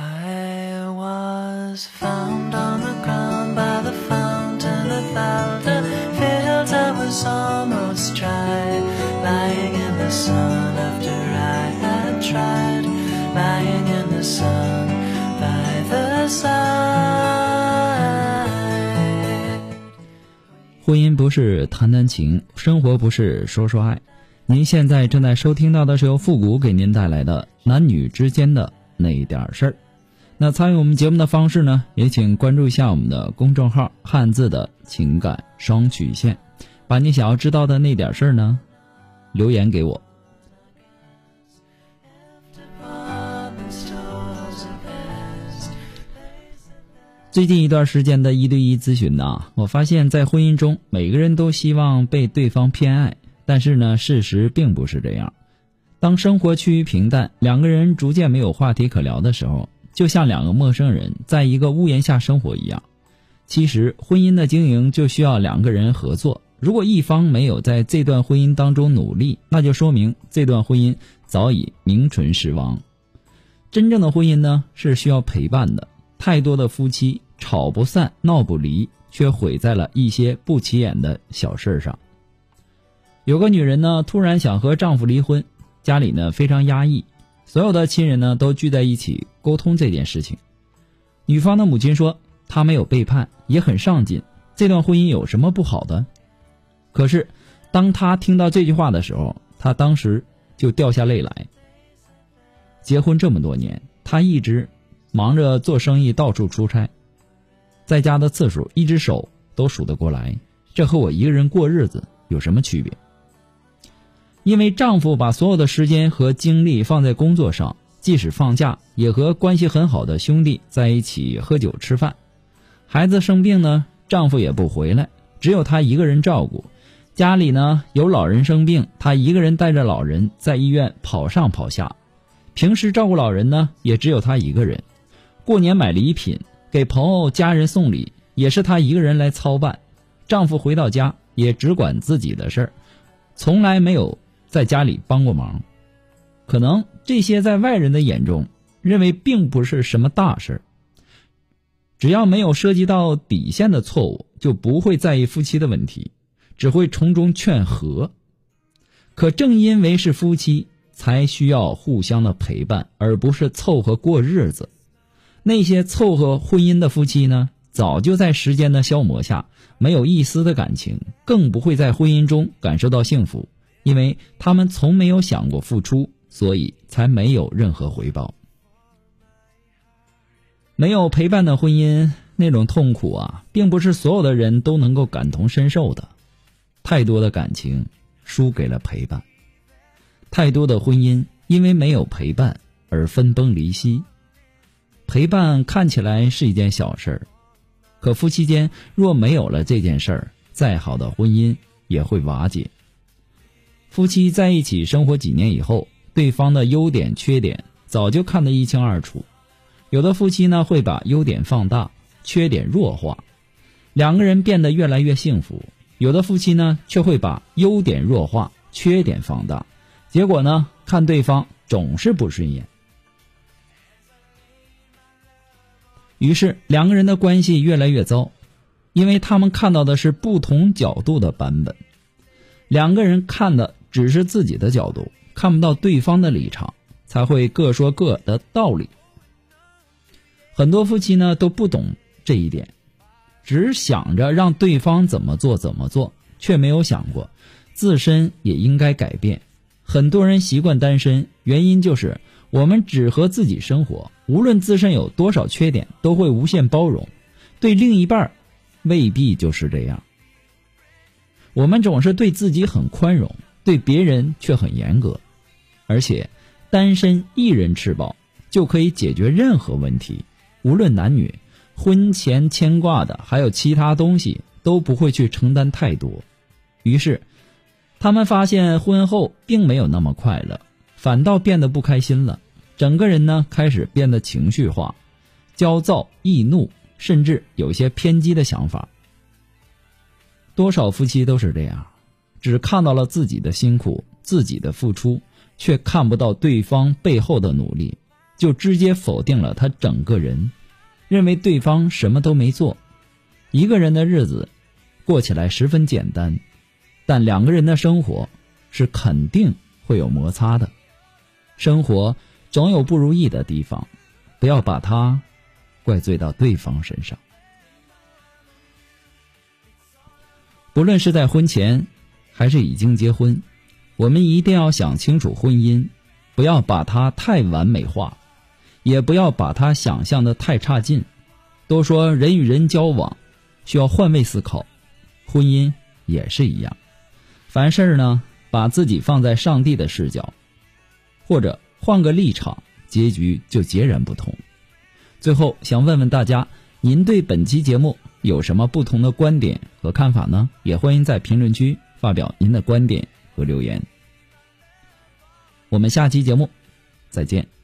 I was found on the ground by the fountain of Alda Fields I was almost dry Lying in the sun after I had tried Lying in the sun by the side 婚姻不是谈谈情，生活不是说说爱。您现在正在收听到的是由复古给您带来的男女之间的那点事儿。那参与我们节目的方式呢，也请关注一下我们的公众号“汉字的情感双曲线”，把你想要知道的那点事儿呢，留言给我。最近一段时间的一对一咨询呢，我发现，在婚姻中，每个人都希望被对方偏爱，但是呢，事实并不是这样。当生活趋于平淡，两个人逐渐没有话题可聊的时候，就像两个陌生人在一个屋檐下生活一样。其实，婚姻的经营就需要两个人合作。如果一方没有在这段婚姻当中努力，那就说明这段婚姻早已名存实亡。真正的婚姻呢，是需要陪伴的。太多的夫妻吵不散、闹不离，却毁在了一些不起眼的小事上。有个女人呢，突然想和丈夫离婚，家里呢非常压抑，所有的亲人呢都聚在一起沟通这件事情。女方的母亲说，她没有背叛，也很上进，这段婚姻有什么不好的？可是，当她听到这句话的时候，她当时就掉下泪来。结婚这么多年，她一直忙着做生意，到处出差，在家的次数一只手都数得过来。这和我一个人过日子有什么区别？因为丈夫把所有的时间和精力放在工作上，即使放假也和关系很好的兄弟在一起喝酒吃饭。孩子生病呢，丈夫也不回来，只有她一个人照顾。家里呢有老人生病，她一个人带着老人在医院跑上跑下。平时照顾老人呢，也只有她一个人。过年买礼品，给朋友家人送礼，也是她一个人来操办。丈夫回到家也只管自己的事儿，从来没有在家里帮过忙。可能这些在外人的眼中，认为并不是什么大事儿。只要没有涉及到底线的错误，就不会在意夫妻的问题，只会从中劝和。可正因为是夫妻，才需要互相的陪伴，而不是凑合过日子。那些凑合婚姻的夫妻呢，早就在时间的消磨下，没有一丝的感情，更不会在婚姻中感受到幸福，因为他们从没有想过付出，所以才没有任何回报。没有陪伴的婚姻，那种痛苦啊，并不是所有的人都能够感同身受的。太多的感情输给了陪伴，太多的婚姻因为没有陪伴而分崩离析。陪伴看起来是一件小事儿，可夫妻间若没有了这件事儿，再好的婚姻也会瓦解。夫妻在一起生活几年以后，对方的优点缺点早就看得一清二楚。有的夫妻呢会把优点放大，缺点弱化，两个人变得越来越幸福；有的夫妻呢却会把优点弱化，缺点放大，结果呢看对方总是不顺眼。于是两个人的关系越来越糟，因为他们看到的是不同角度的版本，两个人看的只是自己的角度，看不到对方的立场，才会各说各的道理。很多夫妻呢都不懂这一点，只想着让对方怎么做怎么做，却没有想过自身也应该改变。很多人习惯单身，原因就是我们只和自己生活，无论自身有多少缺点，都会无限包容。对另一半，未必就是这样。我们总是对自己很宽容，对别人却很严格，而且单身一人吃饱就可以解决任何问题。无论男女，婚前牵挂的还有其他东西都不会去承担太多，于是他们发现婚后并没有那么快乐，反倒变得不开心了。整个人呢开始变得情绪化、焦躁、易怒，甚至有些偏激的想法。多少夫妻都是这样，只看到了自己的辛苦、自己的付出，却看不到对方背后的努力。就直接否定了他整个人，认为对方什么都没做。一个人的日子过起来十分简单，但两个人的生活是肯定会有摩擦的。生活总有不如意的地方，不要把它怪罪到对方身上。不论是在婚前还是已经结婚，我们一定要想清楚婚姻，不要把它太完美化，也不要把它想象的太差劲。都说人与人交往需要换位思考，婚姻也是一样。凡事呢，把自己放在上帝的视角，或者换个立场，结局就截然不同。最后想问问大家，您对本期节目？有什么不同的观点和看法呢？也欢迎在评论区发表您的观点和留言。我们下期节目再见。